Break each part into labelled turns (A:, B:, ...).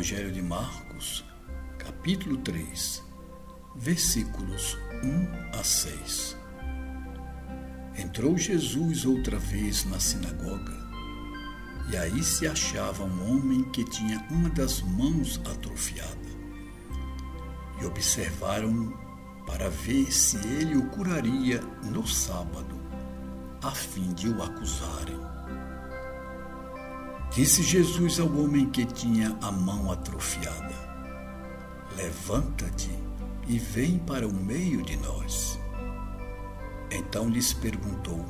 A: Evangelho de Marcos, capítulo 3, versículos 1 a 6. Entrou Jesus outra vez na sinagoga, e aí se achava um homem que tinha uma das mãos atrofiada. E observaram para ver se ele o curaria no sábado, a fim de o acusarem. Disse Jesus ao homem que tinha a mão atrofiada: Levanta-te e vem para o meio de nós. Então lhes perguntou: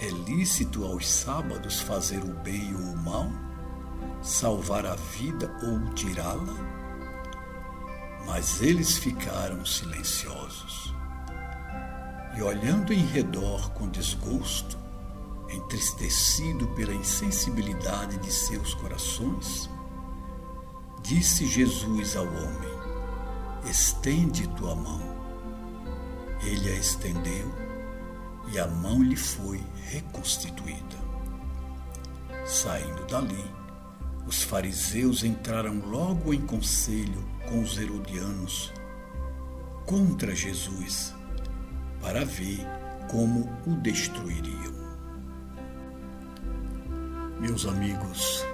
A: É lícito aos sábados fazer o bem ou o mal? Salvar a vida ou tirá-la? Mas eles ficaram silenciosos. E olhando em redor com desgosto, entristecido pela insensibilidade de seus corações, disse Jesus ao homem: Estende tua mão. Ele a estendeu e a mão lhe foi reconstituída. Saindo dali, os fariseus entraram logo em conselho com os herodianos contra Jesus para ver como o destruiriam. Meus amigos,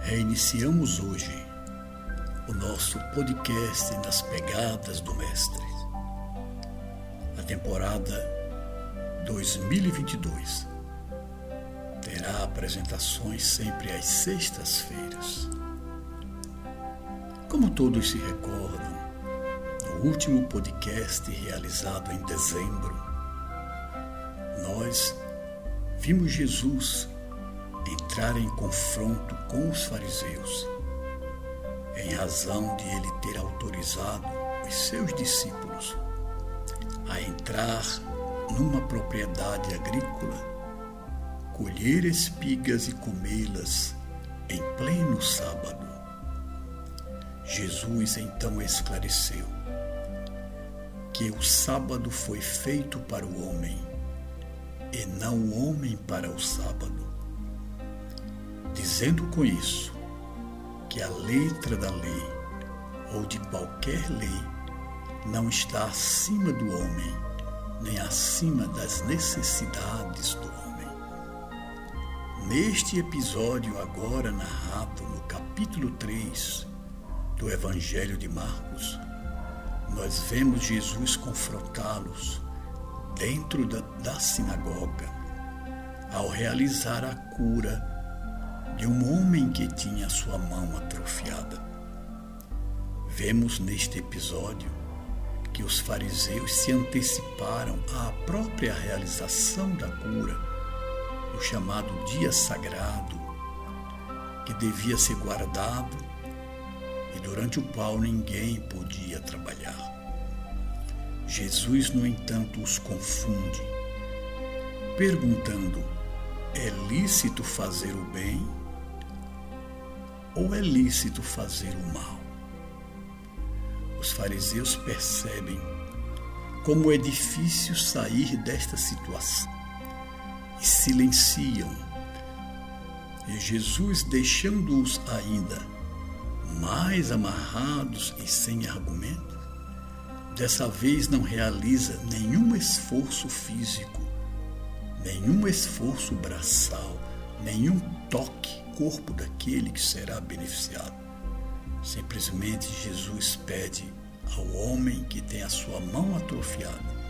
A: reiniciamos hoje o nosso podcast nas pegadas do Mestre. A temporada 2022 terá apresentações sempre às sextas-feiras. Como todos se recordam, no último podcast realizado em dezembro, nós vimos Jesus entrar em confronto com os fariseus, em razão de ele ter autorizado os seus discípulos a entrar numa propriedade agrícola, colher espigas e comê-las em pleno sábado. Jesus então esclareceu que o sábado foi feito para o homem e não o homem para o sábado dizendo com isso que a letra da lei ou de qualquer lei não está acima do homem, nem acima das necessidades do homem. Neste episódio, agora narrado no capítulo 3 do Evangelho de Marcos, nós vemos Jesus confrontá-los dentro da, da sinagoga ao realizar a cura de um homem que tinha sua mão atrofiada. Vemos neste episódio que os fariseus se anteciparam à própria realização da cura, no chamado dia sagrado, que devia ser guardado e durante o qual ninguém podia trabalhar. Jesus, no entanto, os confunde, perguntando: é lícito fazer o bem ou é lícito fazer o mal? Os fariseus percebem como é difícil sair desta situação e silenciam. E Jesus, deixando-os ainda mais amarrados e sem argumento, dessa vez não realiza nenhum esforço físico, nenhum esforço braçal, nenhum toque corpo daquele que será beneficiado. Simplesmente Jesus pede ao homem que tem a sua mão atrofiada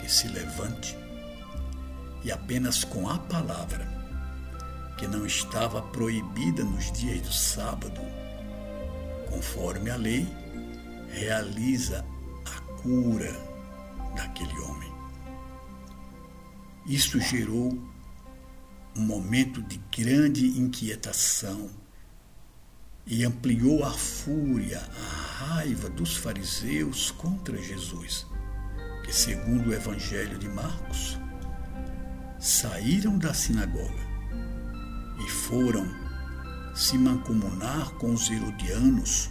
A: que se levante e apenas com a palavra, que não estava proibida nos dias do sábado, conforme a lei, realiza a cura daquele homem. Isso gerou um momento de grande inquietação e ampliou a fúria, a raiva dos fariseus contra Jesus, que, segundo o Evangelho de Marcos, saíram da sinagoga e foram se mancomunar com os herodianos,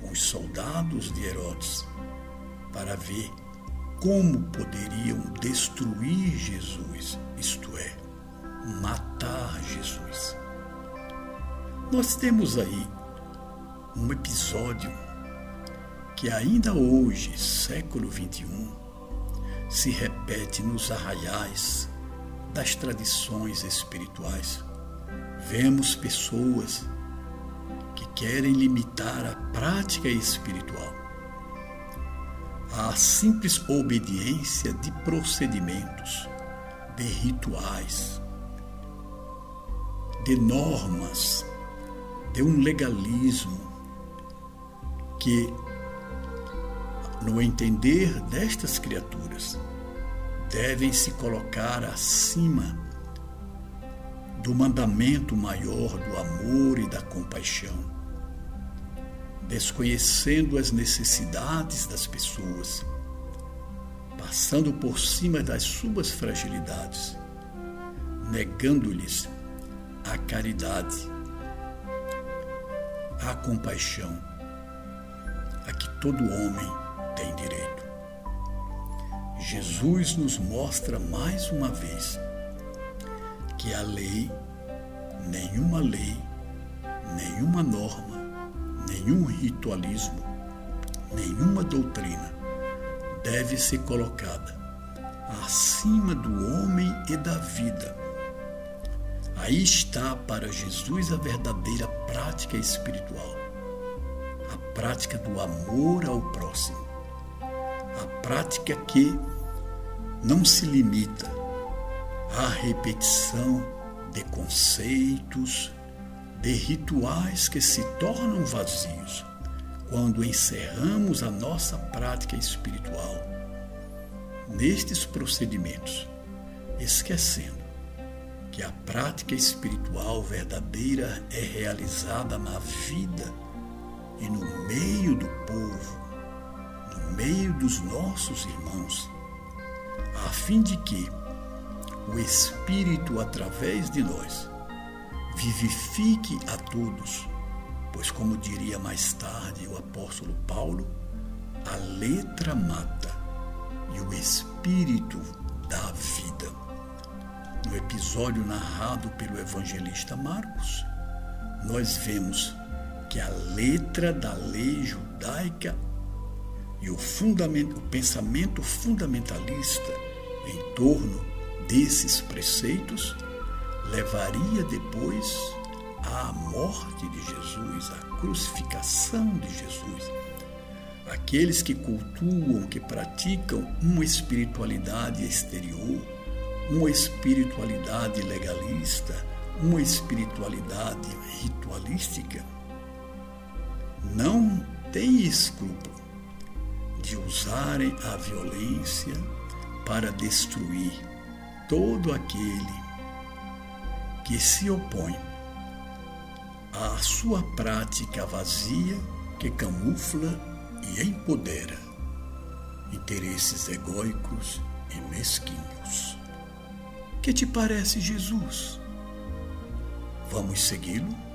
A: com os soldados de Herodes, para ver como poderiam destruir Jesus, isto é, matar Jesus. Nós temos aí um episódio que ainda hoje, século XXI, se repete nos arraiais das tradições espirituais. Vemos pessoas que querem limitar a prática espiritual à simples obediência de procedimentos, de rituais, de normas, de um legalismo que, no entender destas criaturas, devem se colocar acima do mandamento maior do amor e da compaixão, desconhecendo as necessidades das pessoas, passando por cima das suas fragilidades, negando-lhes a caridade, a compaixão, a que todo homem tem direito. Jesus nos mostra mais uma vez que a lei, nenhuma lei, nenhuma norma, nenhum ritualismo, nenhuma doutrina deve ser colocada acima do homem e da vida Aí está para Jesus a verdadeira prática espiritual, a prática do amor ao próximo, a prática que não se limita à repetição de conceitos, de rituais que se tornam vazios quando encerramos a nossa prática espiritual. Nestes procedimentos, esquecendo que a prática espiritual verdadeira é realizada na vida e no meio do povo, no meio dos nossos irmãos, a fim de que o Espírito, através de nós, vivifique a todos, pois, como diria mais tarde o apóstolo Paulo, a letra mata e o Espírito dá vida no episódio narrado pelo evangelista Marcos, nós vemos que a letra da lei judaica e o, o pensamento fundamentalista em torno desses preceitos levaria depois à morte de Jesus, à crucificação de Jesus. Aqueles que cultuam, que praticam uma espiritualidade exterior, uma espiritualidade legalista, uma espiritualidade ritualística, não tem escrúpulo de usarem a violência para destruir todo aquele que se opõe à sua prática vazia que camufla e empodera interesses egóicos e mesquinhos. Que te parece Jesus? Vamos segui-lo?